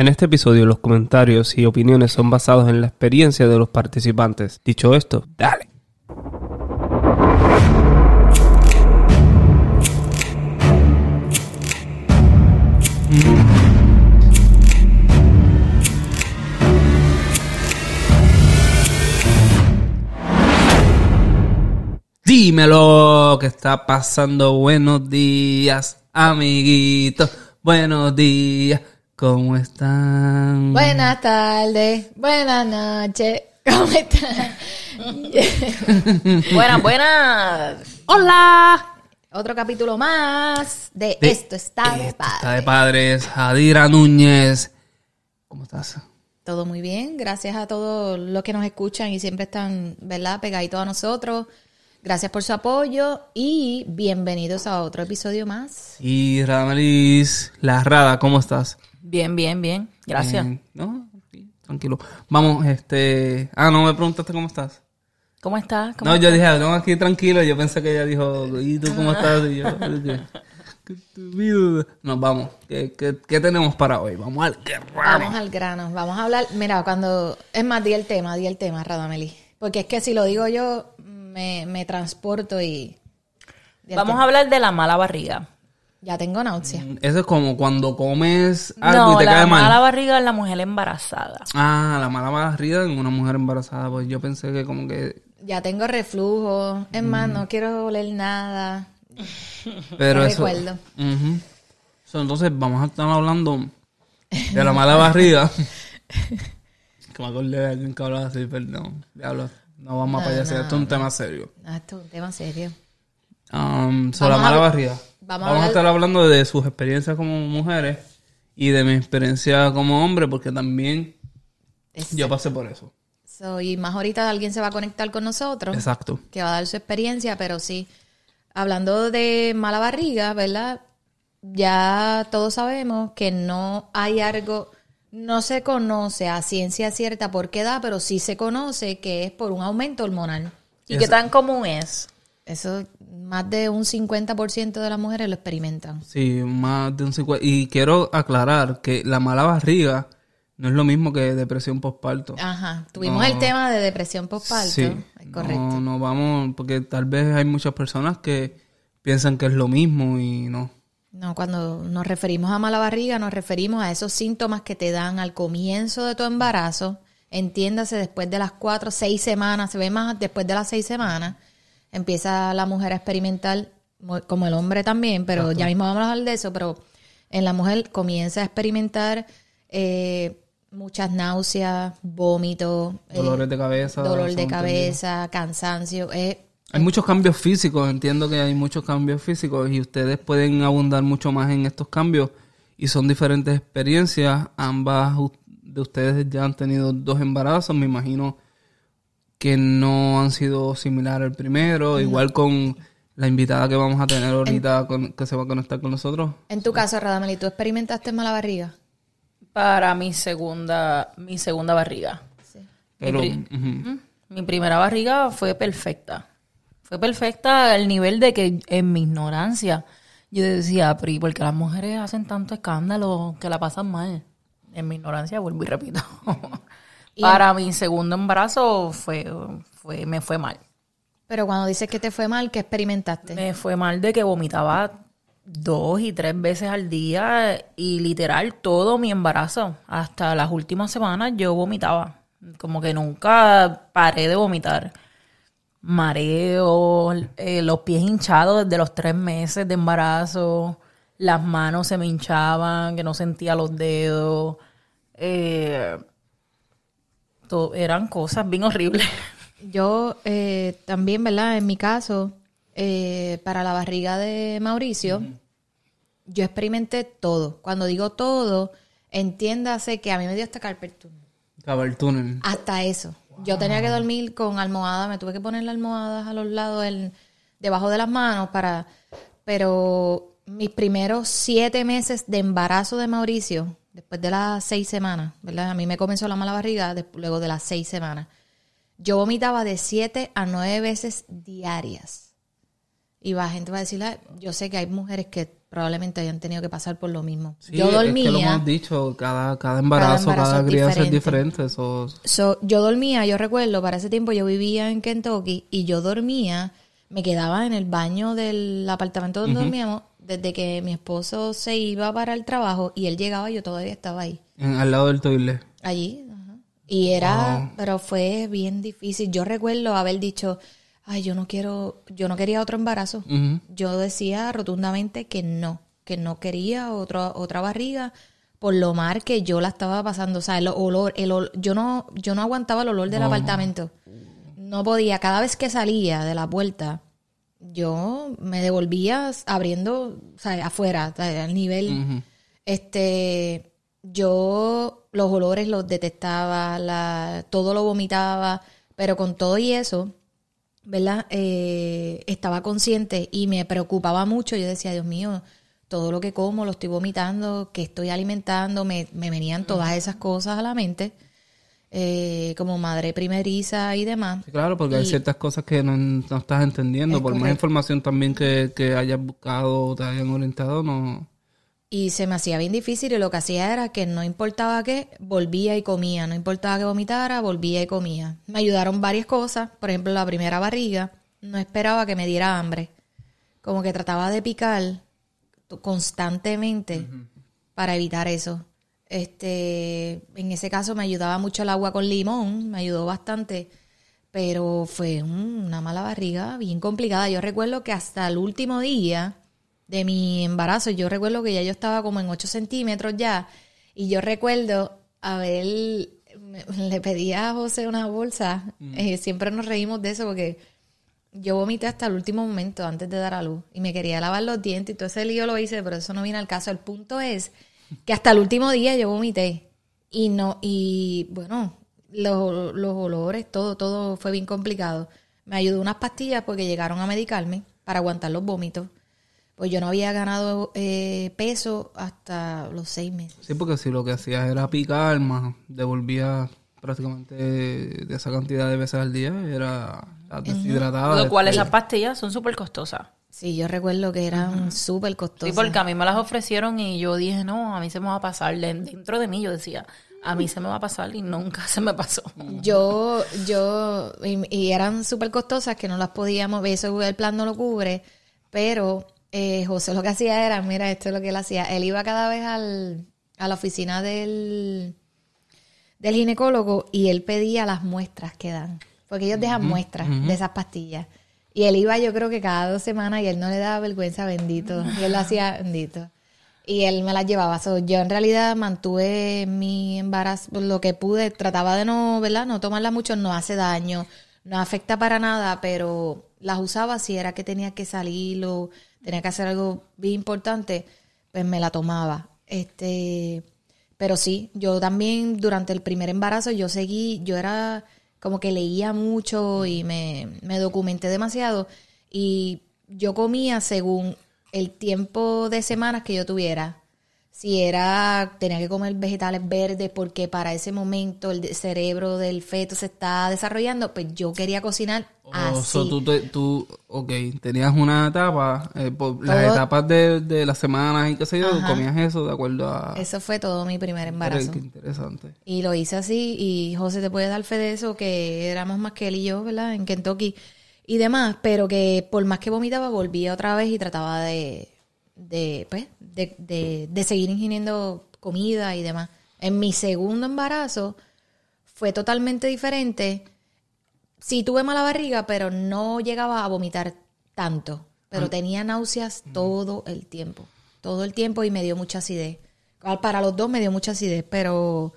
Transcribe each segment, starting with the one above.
En este episodio los comentarios y opiniones son basados en la experiencia de los participantes. Dicho esto, dale. Dímelo, ¿qué está pasando? Buenos días, amiguitos. Buenos días, ¿cómo están? Buenas tardes, buenas noches, ¿cómo están? Buenas, buenas. Hola. Otro capítulo más de, De Esto está de Esto padre. está de padres. Adira Núñez. ¿Cómo estás? Todo muy bien, gracias a todos los que nos escuchan y siempre están, ¿verdad?, pegaditos a nosotros. Gracias por su apoyo y bienvenidos a otro episodio más. Y Radamelis, la Rada, ¿cómo estás? Bien, bien, bien. Gracias. ¿No? Tranquilo. Vamos, este... Ah, no me preguntaste cómo estás. ¿Cómo estás? ¿Cómo No, yo dije, no, aquí tranquilo. Yo pensé que ella dijo, ¿y tú cómo estás? Y yo, ¿qué? ¿Qué estúpido. Nos vamos. ¿Qué, qué, qué tenemos para hoy? Vamos al grano. Vamos al grano, vamos a hablar. Mira, cuando. Es más, di el tema, di el tema, Radameli. Porque es que si lo digo yo, me, me transporto y. Vamos tema. a hablar de la mala barriga. Ya tengo náusea. Eso es como cuando comes algo No, y te la cae mal. mala barriga es la mujer embarazada. Ah, la mala barriga en una mujer embarazada. Pues yo pensé que como que... Ya tengo reflujo. Es más, Mm. no quiero oler nada. Pero No eso... recuerdo. So, entonces vamos a estar hablando de la mala barriga. que me acordé de alguien que hablaba así, perdón. Diablo, no vamos a payasear. Esto es un tema serio. Esto es un tema serio. Um, sobre la a mala barriga. Vamos a Vamos, a, hablar- estar hablando de sus experiencias como mujeres y de mi experiencia como hombre, porque también yo pasé por eso. so, y más ahorita alguien se va a conectar con nosotros. Exacto. que va a dar su experiencia, pero sí, hablando de mala barriga, ¿verdad? Ya todos sabemos que no hay algo, no se conoce a ciencia cierta por qué da, pero sí se conoce que es por un aumento hormonal. ¿Y qué tan común es? Eso, más de un 50% de las mujeres lo experimentan. Sí, más de un 50. Y quiero aclarar que la mala barriga no es lo mismo que depresión postparto. Ajá, tuvimos el tema de depresión postparto. Sí. Es correcto. No, no vamos, porque tal vez hay muchas personas que piensan que es lo mismo y no. No, cuando nos referimos a mala barriga, nos referimos a esos síntomas que te dan al comienzo de tu embarazo. Entiéndase, después de las cuatro, seis semanas, se ve más después de las seis semanas, empieza la mujer a experimentar, mo- como el hombre también, pero ya mismo vamos a hablar de eso, pero en la mujer comienza a experimentar eh, muchas náuseas, vómitos, eh, Dolores de cabeza. dolor de cabeza, cansancio. eh, Hay muchos cambios físicos, entiendo que hay muchos cambios físicos y ustedes pueden abundar mucho más en estos cambios y son diferentes experiencias. Ambas de ustedes ya han tenido dos embarazos, me imagino que no han sido similares al primero, igual con la invitada que vamos a tener ahorita con- que se va a conectar con nosotros. en tu caso, Radameli, ¿tú experimentaste mala barriga? Para mi segunda, mi segunda barriga. Pero, pri- Mi primera barriga fue perfecta. Fue perfecta al nivel de que en mi ignorancia yo decía, Pri, ¿por qué las mujeres hacen tanto escándalo que la pasan mal? En mi ignorancia, vuelvo y repito. Para mi segundo embarazo fue, fue, me fue mal. Pero cuando dices que te fue mal, ¿qué experimentaste? Me fue mal de que vomitaba dos y tres veces al día y literal todo mi embarazo. Hasta las últimas semanas yo vomitaba. Como que nunca paré de vomitar. Mareo, eh, los pies hinchados desde los tres meses de embarazo, las manos se me hinchaban, que no sentía los dedos. Eh, to- eran cosas bien horribles. Yo eh, también, ¿verdad? En mi caso, eh, para la barriga de Mauricio, yo experimenté todo. Cuando digo todo, entiéndase que a mí me dio hasta. Carpal tunnel. Hasta eso. Yo tenía que dormir con almohada, me tuve que poner las almohadas a los lados, el- debajo de las manos para... Pero mis primeros siete meses de embarazo de Mauricio, después de las seis semanas, ¿verdad? A mí me comenzó la mala barriga luego de las seis semanas. Yo vomitaba de siete a nueve veces diarias. Y la gente va a decir, "Ah, yo sé que hay mujeres que probablemente hayan tenido que pasar por lo mismo. Sí, yo es dormía. que lo hemos dicho, cada, cada embarazo, cada, embarazo es crianza es diferente. So, yo dormía, yo recuerdo, para ese tiempo yo vivía en Kentucky y yo dormía, me quedaba en el baño del apartamento donde dormíamos desde que mi esposo se iba para el trabajo y él llegaba, yo todavía estaba ahí, en- al lado del toilet. allí. ajá. Y era, pero fue bien difícil. Yo recuerdo haber dicho, ay, yo no quiero, yo no quería otro embarazo. Yo decía rotundamente que no, que no quería otra otra barriga por lo mal que yo la estaba pasando, o sea, el olor, el ol- yo no yo no aguantaba el olor del apartamento. No podía, cada vez que salía de la puerta, yo me devolvía abriendo, o sea, afuera, o sea, al nivel este yo los olores los detestaba, la, todo lo vomitaba, pero con todo y eso, ¿verdad? Eh, estaba consciente y me preocupaba mucho. Yo decía, Dios mío, todo lo que como lo estoy vomitando, que estoy alimentando, me, me venían todas esas cosas a la mente, eh, como madre primeriza y demás. Sí, claro, porque hay ciertas cosas que no, no estás entendiendo. Es Por más información también que, que hayas buscado o te hayan orientado, no. Y se me hacía bien difícil y lo que hacía era que no importaba qué, volvía y comía. No importaba que vomitara, volvía y comía. Me ayudaron varias cosas. Por ejemplo, la primera barriga, no esperaba que me diera hambre. Como que trataba de picar constantemente para evitar eso. Este, en ese caso me ayudaba mucho el agua con limón, me ayudó bastante, pero fue un- una mala barriga bien complicada. Yo recuerdo que hasta el último día de mi embarazo, yo recuerdo que ya yo estaba como en 8 centímetros ya, y yo recuerdo haber, le pedí a José una bolsa, eh, siempre nos reímos de eso porque yo vomité hasta el último momento antes de dar a luz y me quería lavar los dientes y todo ese lío lo hice, pero eso no viene al caso. El punto es que hasta el último día yo vomité y no, y bueno, los, los olores, todo, todo fue bien complicado. Me ayudó unas pastillas porque llegaron a medicarme para aguantar los vómitos. Pues yo no había ganado eh, peso hasta los seis meses. Sí, porque si lo que hacías era picar, más devolvías prácticamente de esa cantidad de veces al día, era estabas deshidratada. Lo cual esas pastillas son súper costosas. Sí, yo recuerdo que eran súper Sí, costosas. porque a mí me las ofrecieron y yo dije, no, a mí se me va a pasar. De- Dentro de mí yo decía, a mí se me va a pasar y nunca se me pasó. Yo, yo, y, y eran súper costosas que no las podíamos eso el plan no lo cubre, pero eh, José lo que hacía era, mira, esto es lo que él hacía, él iba cada vez al, a la oficina del, del ginecólogo y él pedía las muestras que dan, porque ellos dejan muestras de esas pastillas. Y él iba yo creo que cada dos semanas y él no le daba vergüenza, bendito, y él lo hacía bendito. Y él me las llevaba. Yo en realidad mantuve mi embarazo lo que pude. Trataba de no, ¿verdad? No tomarla mucho. No hace daño. No afecta para nada. Pero las usaba si era que tenía que salir o tenía que hacer algo bien importante. Pues me la tomaba. Este... Pero sí, yo también durante el primer embarazo yo seguí, yo era como que leía mucho y me, me documenté demasiado y yo comía según el tiempo de semanas que yo tuviera. Si era, tenía que comer vegetales verdes porque para ese momento el cerebro del feto se está desarrollando, pues yo quería cocinar O así. so, tú, te- tú, ok, tenías una etapa, eh, por las etapas de, de las semanas y qué sé yo, Ajá. comías eso de acuerdo a... Eso fue todo mi primer embarazo. Qué interesante. Y lo hice así, y José te puede dar fe de eso, que éramos más que él y yo, ¿verdad? En Kentucky y demás, pero que por más que vomitaba, volvía otra vez y trataba de, de pues, de, de, de seguir ingiriendo comida y demás. En mi segundo embarazo fue totalmente diferente. Sí tuve mala barriga, pero no llegaba a vomitar tanto. Pero tenía náuseas todo el tiempo. Todo el tiempo y me dio mucha acidez. Para los dos me dio mucha acidez, pero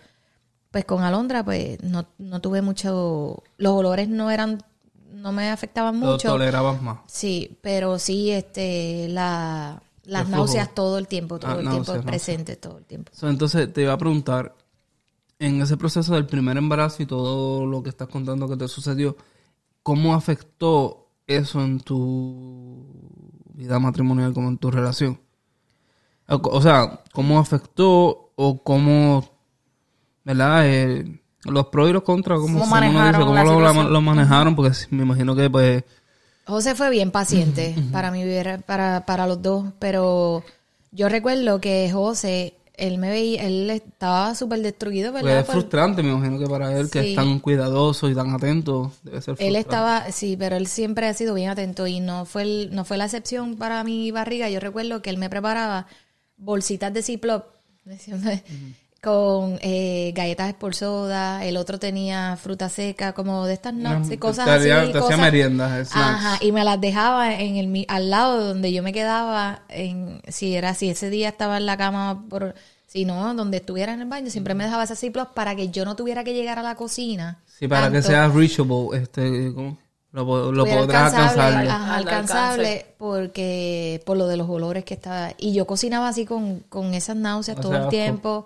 pues con Alondra pues no, no tuve mucho... Los olores no eran... No me afectaban Lo mucho. tolerabas más. Sí, pero sí, este, la, las náuseas todo el tiempo, todo Ah, el tiempo náuseas, presente, todo el tiempo. So, entonces te iba a preguntar, en ese proceso del primer embarazo y todo lo que estás contando que te sucedió, ¿cómo afectó eso en tu vida matrimonial, como en tu relación? O, o sea, ¿cómo afectó o cómo, verdad? Los pros y los contras, ¿cómo, ¿Cómo cómo manejaron ¿cómo la lo, lo manejaron? Porque me imagino que pues José fue bien paciente para mí, para, para los dos, pero yo recuerdo que José, él me veía, él estaba súper destruido, ¿verdad? Pues es frustrante, me imagino que para él, que es tan cuidadoso y tan atento, debe ser frustrante. Él estaba, sí, pero él siempre ha sido bien atento y no fue el- no fue la excepción para mi barriga. Yo recuerdo que él me preparaba bolsitas de Ziploc con eh, galletas por soda, el otro tenía fruta seca, como de estas nuts y cosas te haría- así. te hacía meriendas, snacks. Ajá, y me las dejaba en el mi- al lado donde yo me quedaba, en, si era si ese día estaba en la cama por si no, donde estuviera en el baño, siempre me dejaba esas Ziploc para que yo no tuviera que llegar a la cocina. Sí, para que sea reachable, este, ¿cómo? Lo, podrás alcanzar. ajá, Al alcanzable porque por lo de los olores que estaba y yo cocinaba así con, con esas náuseas O todo sea, el tiempo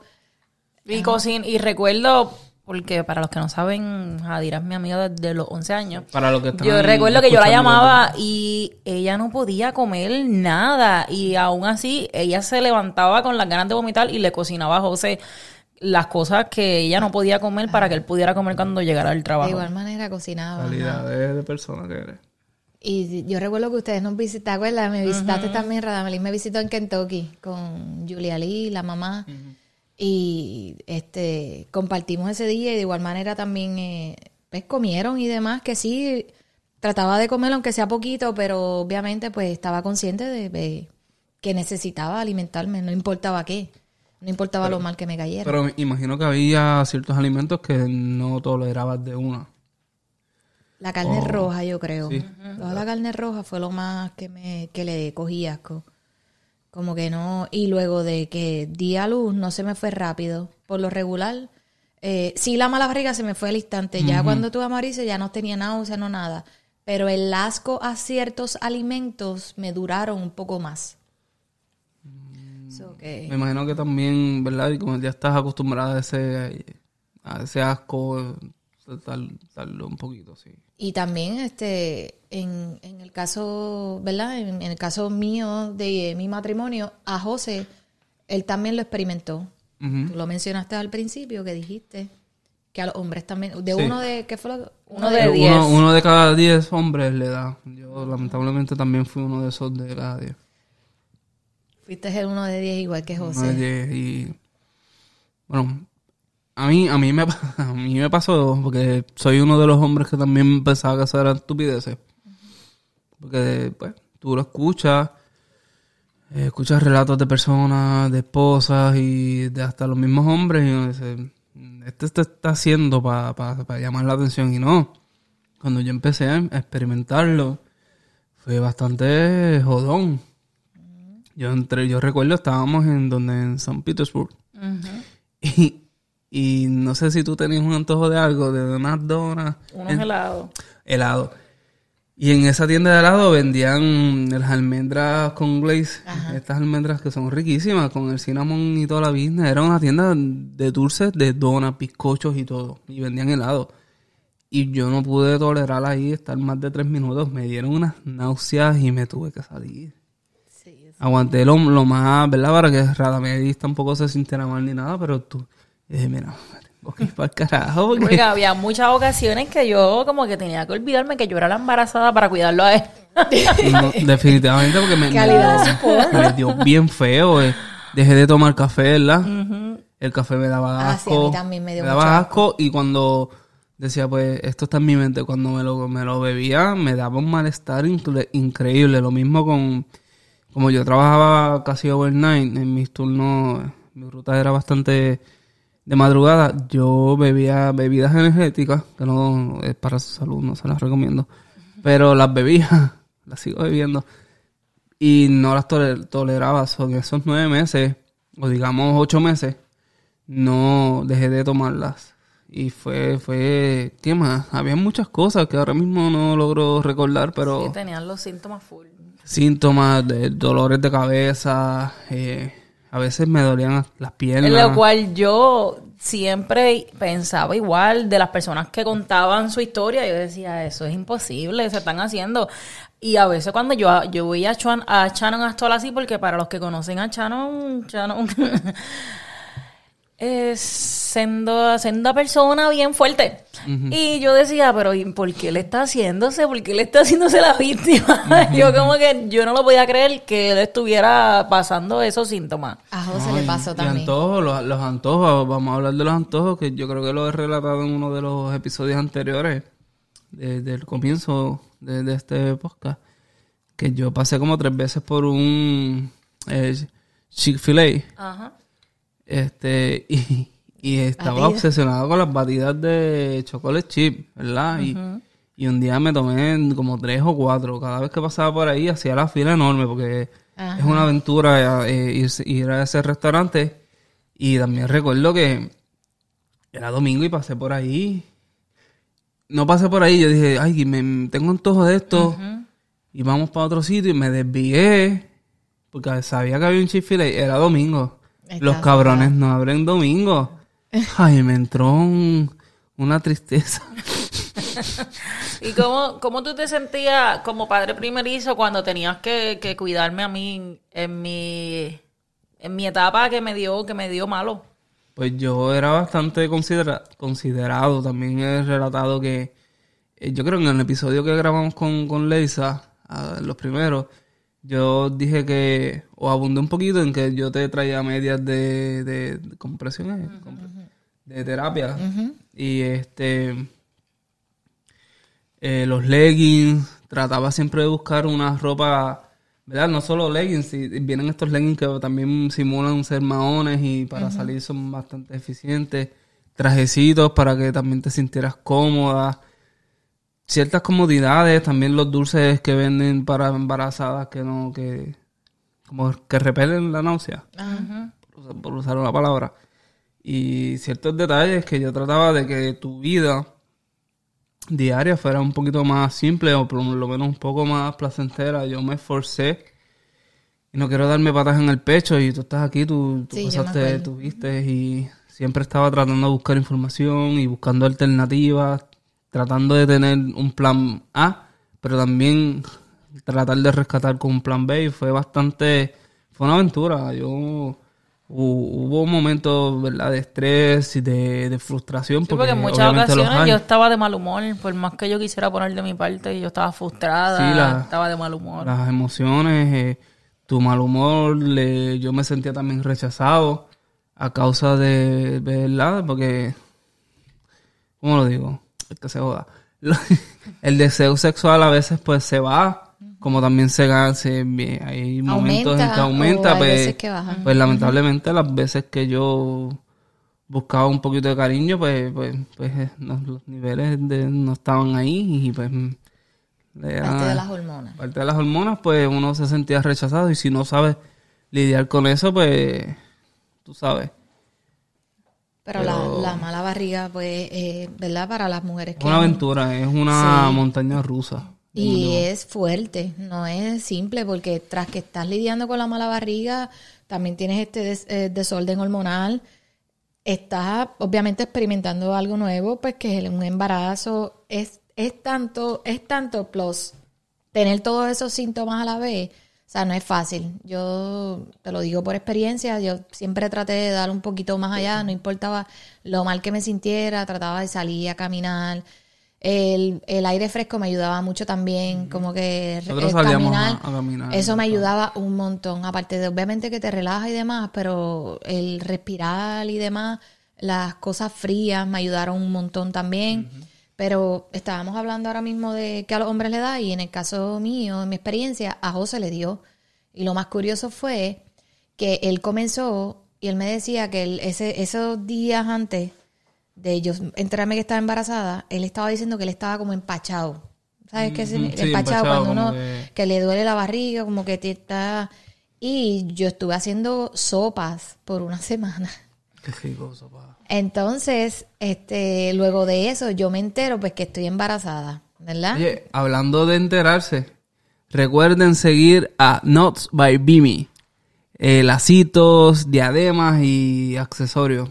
Y, cocin y recuerdo, porque para los que no saben, Jadira es mi amiga desde los 11 años. Para los que están Yo recuerdo que yo la llamaba y ella no podía comer nada. Y aún así, ella se levantaba con las ganas de vomitar y le cocinaba a José las cosas que ella no podía comer para que él pudiera comer cuando llegara al de trabajo. igual manera cocinaba. Calidad de, de persona que eres. y yo recuerdo que ustedes nos visitaron me visitaste también Radamelín me visitó en Kentucky con Julia Lee la mamá y este compartimos ese día y de igual manera también eh, pues comieron y demás que sí trataba de comer aunque sea poquito pero obviamente pues estaba consciente de, de que necesitaba alimentarme no importaba qué no importaba lo mal que me cayera Pero imagino que había ciertos alimentos que no tolerabas de una. La carne Oh, roja, yo creo. sí. Toda la carne roja fue lo más que me que le cogí asco. Como que no. Y luego de que di a luz, no se me fue rápido. Por lo regular, eh, sí, la mala barriga se me fue al instante. Ya cuando tuve a ya no tenía náusea, no nada. Pero el asco a ciertos alimentos me duraron un poco más. So que- Me imagino que también, ¿verdad? Y como ya estás acostumbrada a ese, a ese asco, tal, darlo un poquito, sí. Y también, este, en, en el caso, ¿verdad? En, en el caso mío de mi matrimonio, a José, él también lo experimentó. Tú lo mencionaste al principio, que dijiste que a los hombres también, de Sí. uno de, ¿qué fue lo? Uno de de Uno, diez. uno de cada diez hombres le da. Yo lamentablemente también fui uno de esos de cada diez. Fuiste el uno de diez igual que Uno de José. diez y bueno, a mí, a mí me a mí me pasó porque soy uno de los hombres que también pensaba que eso era estupideces. Porque pues tú lo escuchas, eh, escuchas relatos de personas, de esposas y de hasta los mismos hombres y uno dice, este te está haciendo para llamar la atención y no. Cuando yo empecé a experimentarlo fue bastante jodón. Yo entré, yo recuerdo estábamos en donde en San Petersburg. Y, y no sé si tú tenías un antojo de algo, de unas donas, Unos helados. helado. Y en esa tienda de helado vendían las almendras con glaze. Estas almendras que son riquísimas, con el cinnamon y toda la business. Era una tienda de dulces, de donas, bizcochos y todo. Y vendían helado. Y yo no pude tolerar ahí estar más de tres minutos. Me dieron unas náuseas y me tuve que salir. Aguanté lo, lo más, ¿verdad? Para que Radamedis tampoco se sintiera mal ni nada, pero tú... y dije, mira, ir para el carajo porque... Porque había muchas ocasiones que yo como que tenía que olvidarme que yo era la embarazada para cuidarlo a él. No, definitivamente porque me, dio bien feo. eh. Dejé de tomar café, ¿verdad? El café me daba Ah, sí, a asco. mí también me dio daba asco y cuando decía, pues, esto está en mi mente, cuando me lo, me lo bebía, me daba un malestar incre- increíble. Lo mismo con, como yo trabajaba casi overnight, en mis turnos, mi ruta era bastante de madrugada, yo bebía bebidas energéticas, que no es para su salud, no se las recomiendo, pero las bebía, las sigo bebiendo y no las tole- toleraba. Son esos nueve meses, o digamos ocho meses, no dejé de tomarlas. Y fue, fue, ¿qué más? Había muchas cosas que ahora mismo no logro recordar, pero Sí, tenían los síntomas full. síntomas de dolores de cabeza, eh, a veces me dolían las piernas. En lo cual yo siempre pensaba igual de las personas que contaban su historia. Yo decía, eso es imposible, se están haciendo. Y a veces cuando yo, yo voy a, Chuan, a Shannon Astol así, porque para los que conocen a Shannon, Shannon es sendo, senda persona bien fuerte. Y yo decía, pero ¿y ¿por qué le está haciéndose? ¿Por qué le está haciéndose la víctima? yo como que yo no lo podía creer que él estuviera pasando esos síntomas. A José le pasó Y también. antojos, los, los antojos, vamos a hablar de los antojos, que yo creo que lo he relatado en uno de los episodios anteriores, de- del comienzo de, de este podcast, que yo pasé como tres veces por un eh, Chick-fil-A, Ajá. Este, y, y estaba Batida. obsesionado con las batidas de chocolate chip, ¿verdad? Y, y un día me tomé como tres o cuatro, cada vez que pasaba por ahí hacía la fila enorme, porque Ajá. es una aventura eh, ir, ir a ese restaurante. Y también recuerdo que era domingo y pasé por ahí. No pasé por ahí, yo dije, ay, me, tengo antojo de esto. Y vamos para otro sitio y me desvié. Porque sabía que había un chick era domingo. Está Los cabrones no abren domingo. Ay, me entró un- una tristeza. ¿Y cómo, cómo tú te sentías como padre primerizo cuando tenías que, que cuidarme a mí en mi, en mi etapa que me dio, que me dio malo? Pues yo era bastante considera- considerado. También he relatado que eh, yo creo que en el episodio que grabamos con, con Leisa, ah, los primeros, yo dije que, o abundé un poquito en que yo te traía medias de, de, de compresiones, compre- de terapia. Y este, eh, los leggings, trataba siempre de buscar una ropa, ¿verdad? No solo leggings, vienen estos leggings que también simulan ser maones y para salir son bastante eficientes. Trajecitos para que también te sintieras cómoda. Ciertas comodidades, también los dulces que venden para embarazadas que no, que como que repelen la náusea, por usar- por usar una palabra. Y ciertos detalles que yo trataba de que tu vida diaria fuera un poquito más simple o por lo menos un poco más placentera. Yo me esforcé y no quiero darme patas en el pecho y tú estás aquí, tú, tú Sí, pasaste, tú viste y siempre estaba tratando de buscar información y buscando alternativas, tratando de tener un plan A, pero también tratar de rescatar con un plan B y fue bastante, fue una aventura. Yo hu- hubo momentos, ¿verdad? De estrés y de, de frustración. Sí, porque en muchas ocasiones yo estaba de mal humor, por más que yo quisiera poner de mi parte, yo estaba frustrada, Sí, la- estaba de mal humor. las emociones, eh, tu mal humor, le- yo me sentía también rechazado a causa de, ¿verdad? Porque, ¿cómo lo digo? Es que se joda. El deseo sexual a veces pues se va, como también se gana, se- hay momentos en que Aumenta, hay pues, veces que baja. pues lamentablemente las veces que yo buscaba un poquito de cariño, pues, pues, pues eh, no- los niveles de- no estaban ahí y pues... le- Parte de las hormonas. parte de las hormonas, pues uno se sentía rechazado y si no sabes lidiar con eso, pues tú sabes. Pero, La, la mala barriga, pues, eh, ¿verdad? Para las mujeres Es que... una aventura, es una montaña rusa. Y es fuerte, no es simple, porque tras que estás lidiando con la mala barriga, también tienes este des- eh, desorden hormonal, estás obviamente experimentando algo nuevo, pues que es un embarazo, es, es tanto, es tanto plus tener todos esos síntomas a la vez, o sea, no es fácil. Yo te lo digo por experiencia, yo siempre traté de dar un poquito más allá, no importaba lo mal que me sintiera, trataba de salir a caminar. El, el aire fresco me ayudaba mucho también, como que re- Nosotros el salíamos caminar, a- a caminar. eso me ayudaba un montón, aparte de obviamente que te relaja y demás, pero el respirar y demás, las cosas frías me ayudaron un montón también. Pero estábamos hablando ahora mismo de que a los hombres le da y en el caso mío, en mi experiencia, a José le dio. Y lo más curioso fue que él comenzó y él me decía que él, ese, esos días antes de yo enterarme que estaba embarazada, él estaba diciendo que él estaba como empachado. ¿Sabes qué es sí, empachado? empachado, Cuando uno que- que le duele la barriga, como que te está... Y yo estuve haciendo sopas por una semana. Qué rico, sopa. Entonces, este, luego de eso, yo me entero pues que estoy embarazada, ¿verdad? Oye, hablando de enterarse, recuerden seguir a Nuts by Bimi. Eh, lacitos, diademas y accesorios.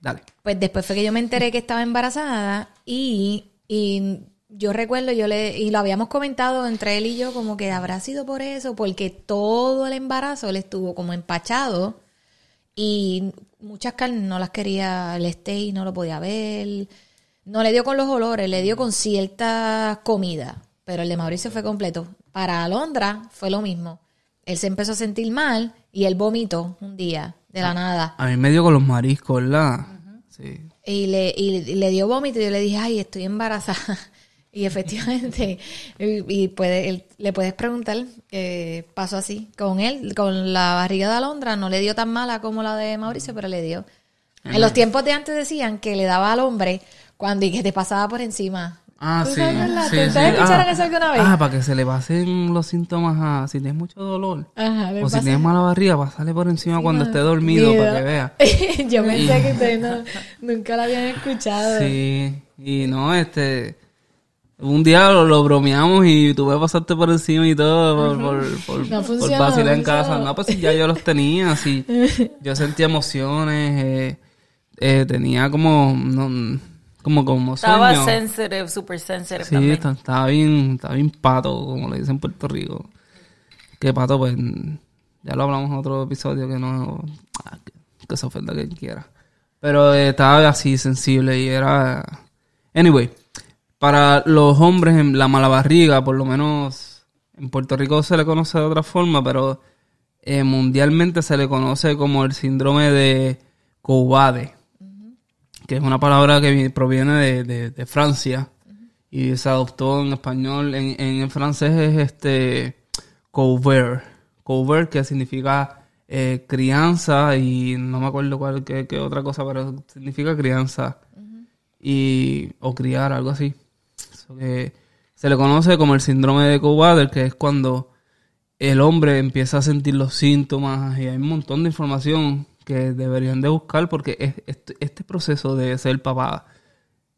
Dale. Pues después fue que yo me enteré que estaba embarazada y, y yo recuerdo, yo le, y lo habíamos comentado entre él y yo, como que habrá sido por eso, porque todo el embarazo él estuvo como empachado y muchas carnes no las quería, el steak no lo podía ver, No le dio con los olores, le dio con cierta comida. Pero el de Mauricio fue completo. Para Alondra fue lo mismo. Él se empezó a sentir mal y él vomitó un día, de la nada. A mí me dio con los mariscos, ¿verdad? Sí. Y le, y le dio vómito y yo le dije, ay, estoy embarazada. Y efectivamente, y, puede, él- le puedes preguntar qué pasó así. Con él, con la barriga de Alondra, no le dio tan mala como la de Mauricio, pero le dio. En los tiempos de antes decían que le daba al hombre cuando y que te pasaba por encima. Ah, ¿Tú sí. sabes, sí, ¿Tú- sí. ¿Ustedes escucharon ah, eso alguna vez? Ah, para que se le pasen los síntomas a... Si tienes mucho dolor. Ajá, O si tienes mala barriga, pasarle por encima cuando esté dormido Miedo. para que vea. Yo pensé que ustedes no, nunca lo habían escuchado. Sí, y no, este... Un día lo, lo bromeamos y tú me pasaste por encima y todo por, por, por, No por funcionó, vacilar en casa. No, pues ya yo los tenía, sí. Yo sentía emociones, eh, eh, tenía como... No, como como Estaba sueño. sensitive, super sensitive Sí, también. estaba bien, estaba bien pato, como le dicen en Puerto Rico. Que pato, pues, ya lo hablamos en otro episodio, que no, ah, que, que se ofenda quien quiera. Pero eh, estaba así sensible y era... Anyway, para los hombres en la mala barriga, por lo menos en Puerto Rico se le conoce de otra forma, pero eh, mundialmente se le conoce como el síndrome de Couvade que es una palabra que vi- proviene de, de- de Francia y se adoptó en español. En, francés es este couvert, couvert que significa eh, crianza y no me acuerdo cuál qué, qué otra cosa, pero significa crianza y o criar, algo así. Que se le conoce como el síndrome de Cowbader, que es cuando el hombre empieza a sentir los síntomas y hay un montón de información que deberían de buscar porque es- este, este proceso de ser papá,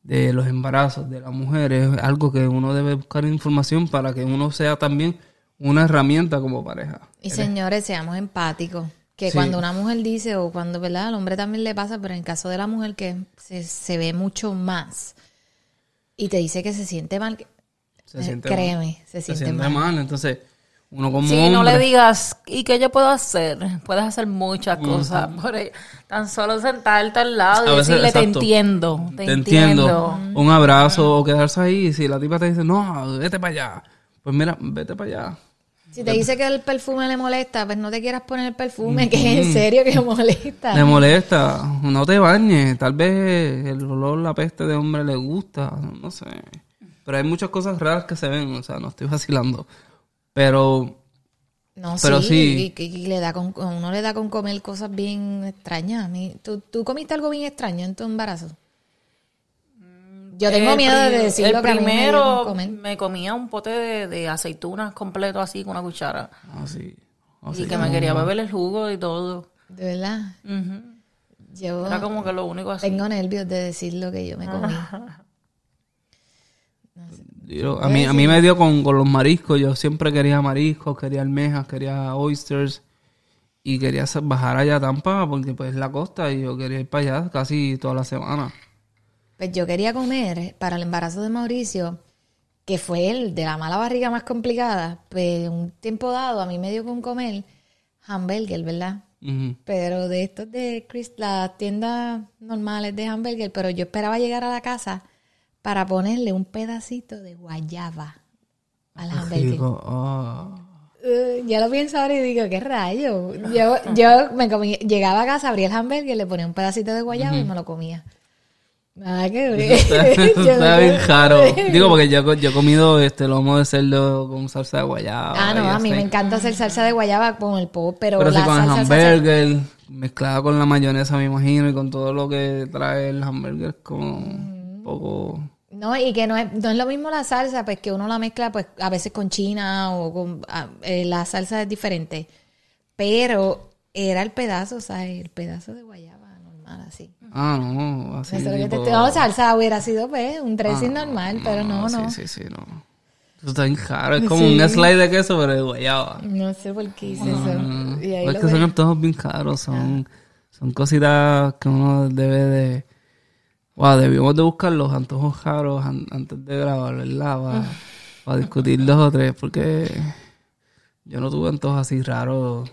de los embarazos de las mujeres, es algo que uno debe buscar información para que uno sea también una herramienta como pareja. Y señores, seamos empáticos. Que Sí. cuando una mujer dice, o cuando, ¿verdad? Al hombre también le pasa, pero en el caso de la mujer que se, se ve mucho más y te dice que se siente mal, Se siente créeme, se Se siente, siente mal. mal. Entonces, uno como Sí, hombre... no le digas, ¿y qué yo puedo hacer? Puedes hacer muchas cosas. Por ahí. Tan solo sentarte al lado y A veces, decirle, te exacto. entiendo, te, te entiendo. entiendo. Un abrazo o quedarse ahí. Y si la tipa te dice, no, vete para allá. Pues mira, vete para allá. Si te dice que el perfume le molesta, pues no te quieras poner el perfume, que es en serio que molesta. Le molesta, no te bañes. Tal vez el olor, la peste de hombre le gusta, no sé. Pero hay muchas cosas raras que se ven, o sea, no estoy vacilando. Pero No, Pero sí, sí. Y, le da con, uno le da con comer cosas bien extrañas. A mí, ¿tú, tú comiste algo bien extraño en tu embarazo? Yo tengo El miedo de decirlo El que a mí me primero me comía un pote de, de aceitunas completo así con una cuchara. así. y que me quería beber el jugo y todo. De verdad. Yo Era como que lo único así. tengo nervios de decir lo que yo me comí. Yo- a, mí, a mí me dio con, con los mariscos. Yo siempre quería mariscos, quería almejas, quería oysters. Y quería bajar allá a Tampa porque pues es la costa y yo quería ir para allá casi toda la semana. Pues yo quería comer para el embarazo de Mauricio, que fue el de la mala barriga más complicada. Pues un tiempo dado a mí me dio con comer hamburger, ¿verdad? Pero de estos de Chris, las tiendas normales de hamburger, pero yo esperaba llegar a la casa para ponerle un pedacito de guayaba al hamburger. Ah. Uh, yo lo pienso ahora y digo, ¿qué rayo? Yo, yo me comí, llegaba a casa, abría el hamburger, le ponía un pedacito de guayaba y me lo comía. Nada que ver. Yo no Está bien caro. Digo, porque yo, yo he comido este lomo de cerdo con salsa de guayaba. Ah, no, a mí así. me encanta hacer salsa de guayaba con el pop, pero, Pero sí la con el salsa hamburger, mezclada con la mayonesa, me imagino, y con todo lo que trae el hamburger, como un poco... No, y que no es, no es lo mismo la salsa, pues que uno la mezcla pues a veces con china o con... ah, eh, la salsa es diferente. Pero era el pedazo, ¿sabes? El pedazo de guayaba normal, así. Ah, no, así Eso te tipo- estoy- no, salsa hubiera sido pues un dressing Ah, normal, pero no, no. Sí, sí, sí, no. Eso está bien caro. Es como un slide de queso, pero de guayaba. No sé por qué hice eso. Y ahí es que son ves. antojos bien caros. Son, son cositas que uno debe de... Wow, debíamos de buscar los antojos caros an- antes de grabar, ¿verdad? Para, para discutir dos o tres, porque yo no tuve antojos así raros.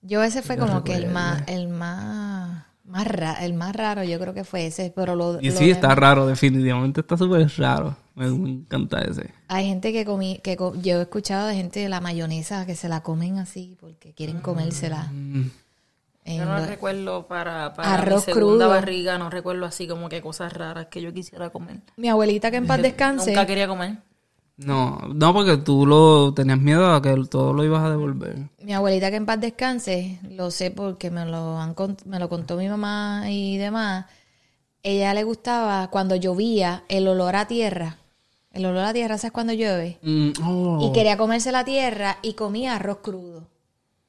Yo ese fue como que el más, el más Más ra- el más raro yo creo que fue ese, pero lo, Y lo sí, está raro, definitivamente está súper raro. Me, me encanta ese. hay gente que comí, que co- yo he escuchado de gente de la mayonesa que se la comen así porque quieren comérsela. Mm, Yo no lo- recuerdo para, para Arroz mi segunda crudo. barriga, no recuerdo así como que cosas raras que yo quisiera comer. Mi abuelita que en paz descanse, Nunca quería comer. No, no, porque tú lo tenías miedo a que todo lo ibas a devolver. mi abuelita que en paz descanse, lo sé porque me lo han me lo contó mi mamá y demás. Ella le gustaba cuando llovía el olor a tierra. El olor a tierra, ¿sabes cuando llueve? Mm, oh. Y quería comerse la tierra y comía arroz crudo.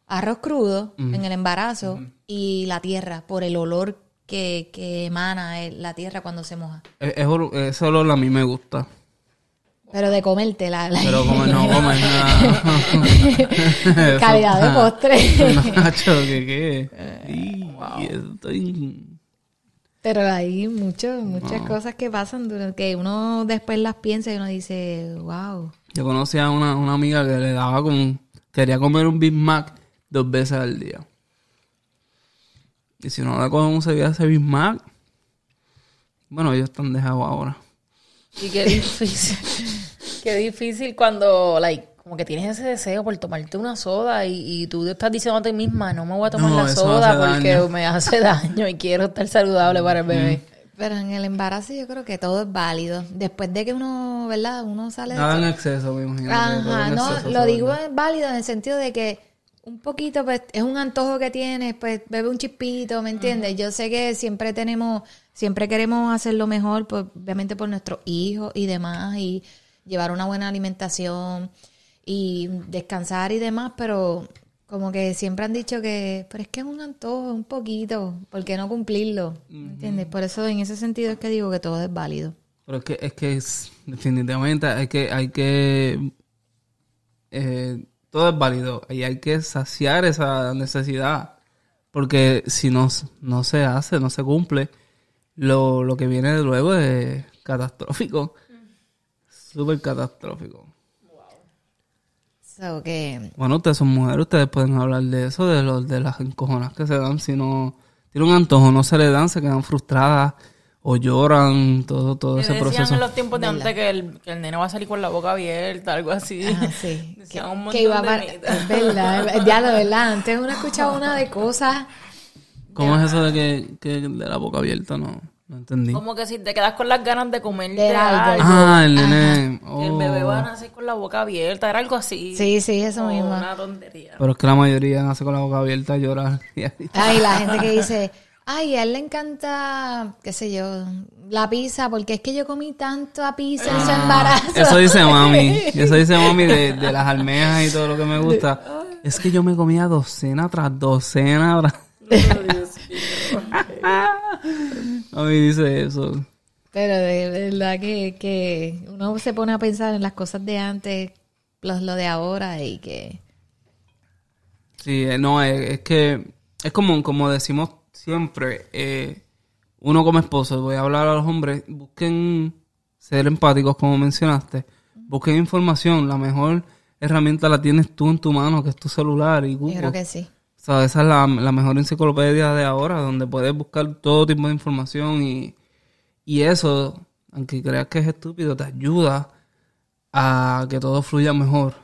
Arroz crudo en el embarazo y la tierra por el olor que, que emana el- la tierra cuando se moja. Es- ese olor a mí me gusta. Pero de comerte la, la- Pero como no comer nada. calidad de postre. Nacho, ¿qué estoy... Pero hay mucho, muchas cosas que pasan durante que uno después las piensa y uno dice, wow. Yo conocí a una, una amiga que le daba como... Quería comer un Big Mac dos veces al día. Y si no le conseguía ese Big Mac... Bueno, ellos están dejados ahora. Y qué difícil. qué difícil cuando, like, como que tienes ese deseo por tomarte una soda y, y tú estás diciendo a ti misma, no me voy a tomar No, la soda porque daño. me hace daño y quiero estar saludable para el bebé. Pero en el embarazo yo creo que todo es válido. Después de que uno, ¿verdad? Uno sale de Nada en exceso, me imagino. Ajá, no, exceso lo digo es válido en el sentido de que un poquito, pues, es un antojo que tienes, pues, bebe un chispito, ¿me entiendes? Yo sé que siempre tenemos, siempre queremos hacer lo mejor, pues, obviamente por nuestros hijos y demás, y llevar una buena alimentación y descansar y demás, pero como que siempre han dicho que, pero es que es un antojo, un poquito, ¿por qué no cumplirlo? ¿Me entiendes? Por eso en ese sentido es que digo que todo es válido. Pero es que, es que es- definitivamente hay que, hay que, eh, todo es válido y hay que saciar esa necesidad. Porque si no, no se hace, no se cumple, lo, lo que viene de luego es catastrófico. Súper catastrófico. So que Bueno, ustedes son mujeres, ustedes pueden hablar de eso, de los de las encojonas que se dan si no tienen un antojo, no se le dan, se quedan frustradas o lloran, todo, todo ese decían proceso. en los tiempos de antes que el, que el nene va a salir con la boca abierta, algo así. Ah, sí. Decían un que, montón que iba a. Es verdad, ya lo verdad. Antes uno escuchaba una de cosas. ¿Cómo es eso de que, que de la boca abierta? No, no entendí. Como que si te quedas con las ganas de comer De algo. Ah, el nene. El oh. bebé va a nacer con la boca abierta, era algo así. Sí, sí, eso Como mismo. Una tontería. Pero es que la mayoría nace con la boca abierta a llorar. Ay, la gente que dice, ay, a él le encanta, qué sé yo, la pizza, porque es que yo comí tanto a pizza en su embarazo. Ah, Eso dice mami. Eso dice mami de, de las almejas y todo lo que me gusta. Es que yo me comía docena tras docena. tras- Mami dice eso. Pero de verdad que, que uno se pone a pensar en las cosas de antes, plus lo de ahora y que... Sí, eh, no, es, es que es como, como decimos siempre, eh, uno como esposo, voy a hablar a los hombres, busquen ser empáticos como mencionaste, busquen información, la mejor herramienta la tienes tú en tu mano, que es tu celular y Yo Google. creo que sí. Sea, esa es la, la mejor enciclopedia de ahora, donde puedes buscar todo tipo de información y, y eso, aunque creas que es estúpido, te ayuda a que todo fluya mejor.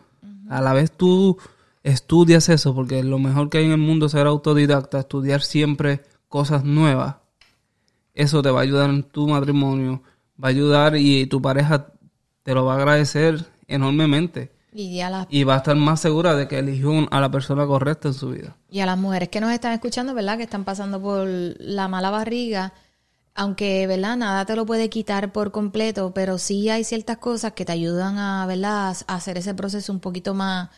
A la vez tú estudias eso, porque lo mejor que hay en el mundo es ser autodidacta, estudiar siempre cosas nuevas. Eso te va a ayudar en tu matrimonio, va a ayudar y tu pareja te lo va a agradecer enormemente. Y a las Y va a estar más segura de que eligió a la persona correcta en su vida. Y a las mujeres que nos están escuchando, ¿verdad? Que están pasando por la mala barriga, aunque, ¿verdad? Nada te lo puede quitar por completo, pero sí hay ciertas cosas que te ayudan a, ¿verdad? A hacer ese proceso un poquito más,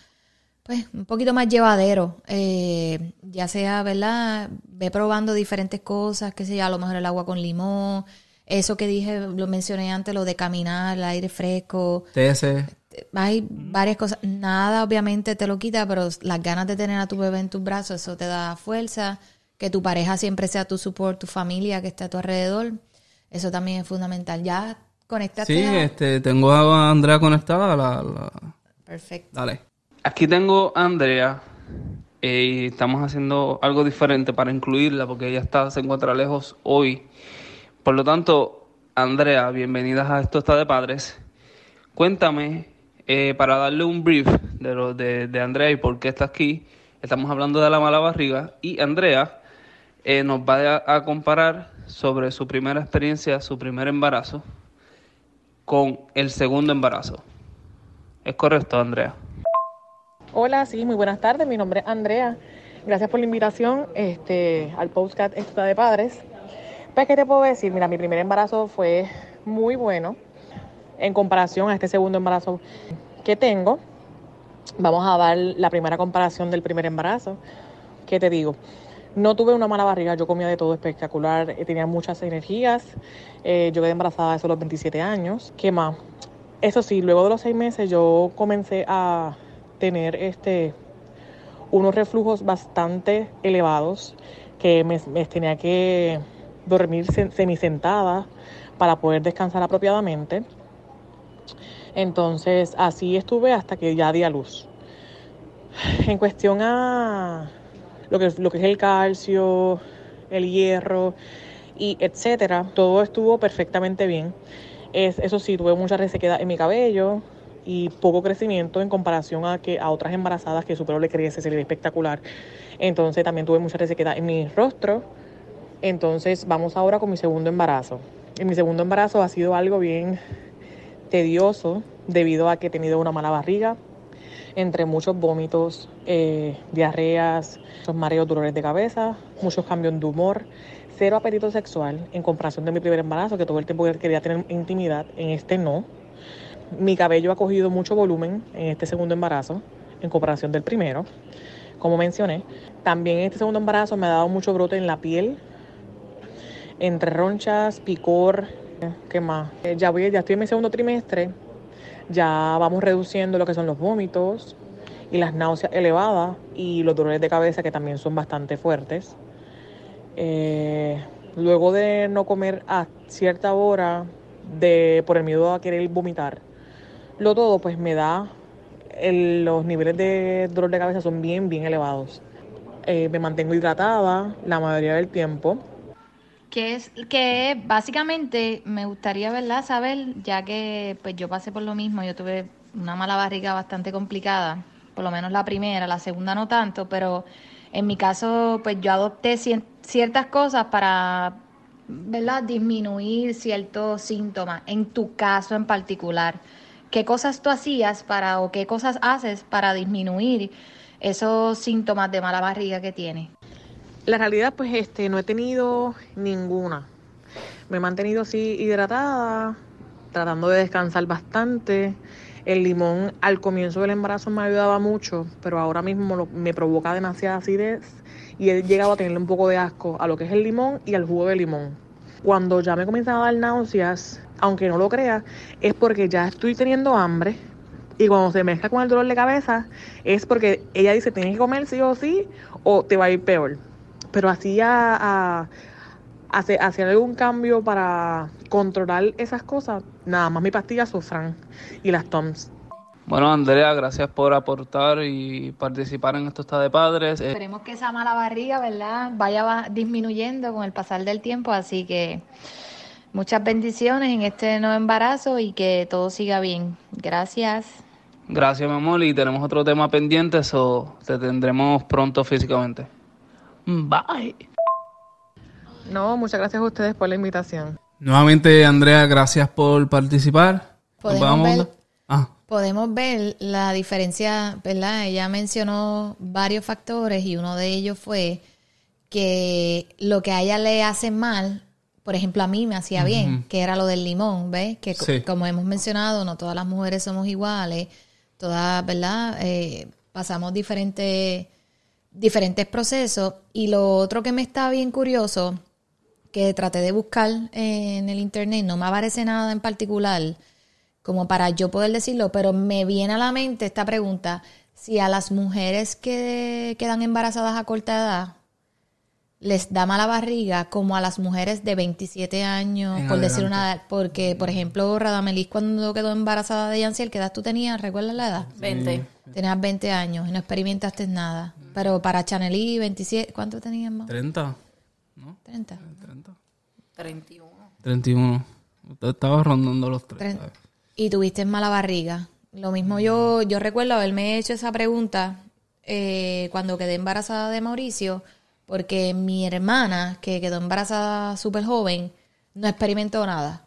pues, un poquito más llevadero. Eh, ya sea, ¿verdad? Ve probando diferentes cosas, que sé yo, a lo mejor el agua con limón, eso que dije, lo mencioné antes, lo de caminar, el aire fresco, TS. hay varias cosas. Nada obviamente te lo quita, pero las ganas de tener a tu bebé en tus brazos, eso te da fuerza. Que tu pareja siempre sea tu support, tu familia que esté a tu alrededor. Eso también es fundamental. Ya conectaste. Sí, a- este, tengo a Andrea conectada. La, la- Perfecto. Dale. Aquí tengo a Andrea. eh, y estamos haciendo algo diferente para incluirla porque ella está, se encuentra lejos hoy. Por lo tanto, Andrea, bienvenidas a Esto está de Padres. Cuéntame, eh, para darle un brief de, de, Andrea y por qué está aquí, estamos hablando de la mala barriga y Andrea eh, nos va a, a comparar sobre su primera experiencia, su primer embarazo, con el segundo embarazo. ¿Es correcto, Andrea? Hola, sí, muy buenas tardes. Mi nombre es Andrea. Gracias por la invitación este, al podcast Estuda de Padres. Pues, ¿qué te puedo decir? Mira, mi primer embarazo fue muy bueno en comparación a este segundo embarazo que tengo. Vamos a dar la primera comparación del primer embarazo. ¿Qué te digo? No tuve una mala barriga, yo comía de todo espectacular, eh, tenía muchas energías. Eh, yo quedé embarazada a los 27 años. ¿Qué más? Eso sí, luego de los seis meses yo comencé a tener este, unos reflujos bastante elevados que me, me tenía que dormir semisentada para poder descansar apropiadamente. Entonces así estuve hasta que ya di a luz. En cuestión a lo que, lo que es el calcio, el hierro y etcétera, todo estuvo perfectamente bien. Es, eso sí, tuve mucha resequedad en mi cabello y poco crecimiento en comparación a que a otras embarazadas que su pelo le crece, se le ve espectacular. Entonces también tuve mucha resequedad en mi rostro. Entonces vamos ahora con mi segundo embarazo. En mi segundo embarazo ha sido algo bien tedioso debido a que he tenido una mala barriga, entre muchos vómitos, eh, diarreas, muchos mareos, dolores de cabeza, muchos cambios de humor, cero apetito sexual en comparación de mi primer embarazo, que todo el tiempo quería tener intimidad, en este no. Mi cabello ha cogido mucho volumen en este segundo embarazo en comparación del primero, como mencioné. También en este segundo embarazo me ha dado mucho brote en la piel, entre ronchas, picor, ¿qué más? Eh, ya, voy, ya estoy en mi segundo trimestre, ya vamos reduciendo lo que son los vómitos y las náuseas elevadas y los dolores de cabeza que también son bastante fuertes. Eh, luego de no comer a cierta hora de, por el miedo a querer vomitar, lo todo pues me da, los niveles de dolor de cabeza son bien, bien elevados. Eh, me mantengo hidratada la mayoría del tiempo. Que es que básicamente me gustaría, ¿verdad? Saber, ya que pues yo pasé por lo mismo, yo tuve una mala barriga bastante complicada, por lo menos la primera, la segunda no tanto, pero en mi caso pues yo adopté ciertas cosas para, ¿verdad? Disminuir ciertos síntomas, en tu caso en particular. ¿Qué cosas tú hacías para o qué cosas haces para disminuir esos síntomas de mala barriga que tienes? La realidad, pues, este, no he tenido ninguna. Me he mantenido así hidratada, tratando de descansar bastante. El limón al comienzo del embarazo me ayudaba mucho, pero ahora mismo me provoca demasiada acidez y he llegado a tenerle un poco de asco a lo que es el limón y al jugo de limón. Cuando ya me comienzan a dar náuseas, aunque no lo crea, es porque ya estoy teniendo hambre. Y cuando se mezcla con el dolor de cabeza, es porque ella dice, tienes que comer sí o sí, o te va a ir peor pero así a, hacer, algún cambio para controlar esas cosas, nada más mi pastilla Sofran y las Toms. Bueno, Andrea, gracias por aportar y participar en esto está de padres. Eh, Esperemos que esa mala barriga, ¿verdad?, vaya disminuyendo con el pasar del tiempo, así que muchas bendiciones en este nuevo embarazo y que todo siga bien. Gracias. Gracias, mi amor, y tenemos otro tema pendiente, eso te tendremos pronto físicamente. Bye. No, muchas gracias a ustedes por la invitación. Nuevamente, Andrea, gracias por participar. Podemos, ver, ah. podemos ver la diferencia, ¿verdad? Ella mencionó varios factores y uno de ellos fue que lo que a ella le hace mal, por ejemplo, a mí me hacía bien, que era lo del limón, ¿ves? Que como hemos mencionado, no todas las mujeres somos iguales, todas, ¿verdad? Eh, pasamos diferentes diferentes procesos. Y lo otro que me está bien curioso, que traté de buscar en el internet, no me aparece nada en particular como para yo poder decirlo, pero me viene a la mente esta pregunta, si a las mujeres que quedan embarazadas a corta edad, les da mala barriga como a las mujeres de 27 años, En por decir una porque por ejemplo Radamelis cuando quedó embarazada de Yanciel, ¿qué edad tú tenías? ¿Recuerdas la edad? 20. Tenías 20 años y no experimentaste nada. Pero para Chanelí 27, ¿cuánto tenías más? 30. 30. 30. 31. 31. Usted estaba rondando los Tre- 30. y tuviste mala barriga. Lo mismo yo, yo recuerdo haberme hecho esa pregunta eh, cuando quedé embarazada de Mauricio, porque mi hermana, que quedó embarazada súper joven, no experimentó nada.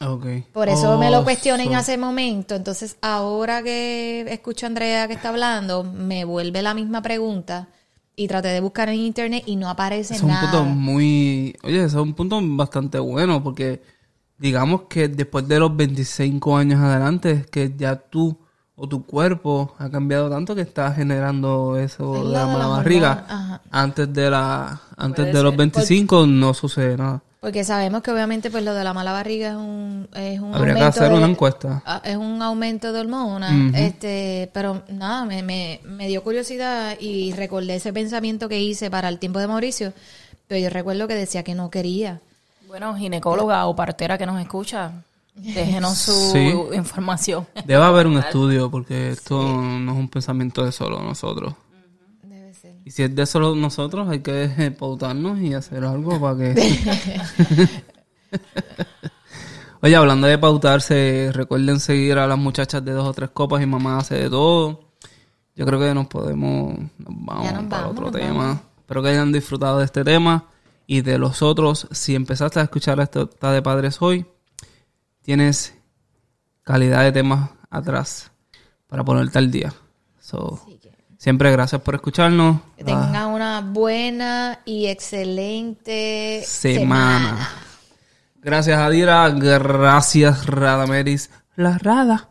Ok. Por eso me Oh, lo cuestioné en so- ese momento. Entonces, ahora que escucho a Andrea que está hablando, me vuelve la misma pregunta y traté de buscar en internet y no aparece Es un nada. punto muy... Oye, es un punto bastante bueno porque digamos que después de los 25 años adelante es que ya tú o tu cuerpo ha cambiado tanto que está generando eso Es de la de mala barriga. ajá. Antes de la antes de los 25 no sucede nada. Porque sabemos que obviamente pues lo de la mala barriga es un, es un Habría que aumento hacer de- una encuesta. Ah, Es un aumento de hormonas, este, pero nada, me, me, me dio curiosidad y recordé ese pensamiento que hice para el tiempo de Mauricio, pero yo recuerdo que decía que no quería. Bueno, ginecóloga o partera que nos escucha, déjenos su Sí. información. Debe haber un estudio porque esto no es un pensamiento de solo nosotros. Debe ser. Y si es de solo nosotros, hay que pautarnos y hacer algo para que... Oye, hablando de pautarse, recuerden seguir a las muchachas de dos o tres copas y mamá hace de todo. Yo creo que nos podemos... Nos vamos nos para vamos, otro tema. vamos. Espero que hayan disfrutado de este tema y de los otros. Si empezaste a escuchar está de padres hoy, tienes calidad de temas atrás para ponerte al día. So, siempre gracias por escucharnos. Que tengan una buena y excelente semana. semana. Gracias, Adira. Gracias, Radameris. La Rada.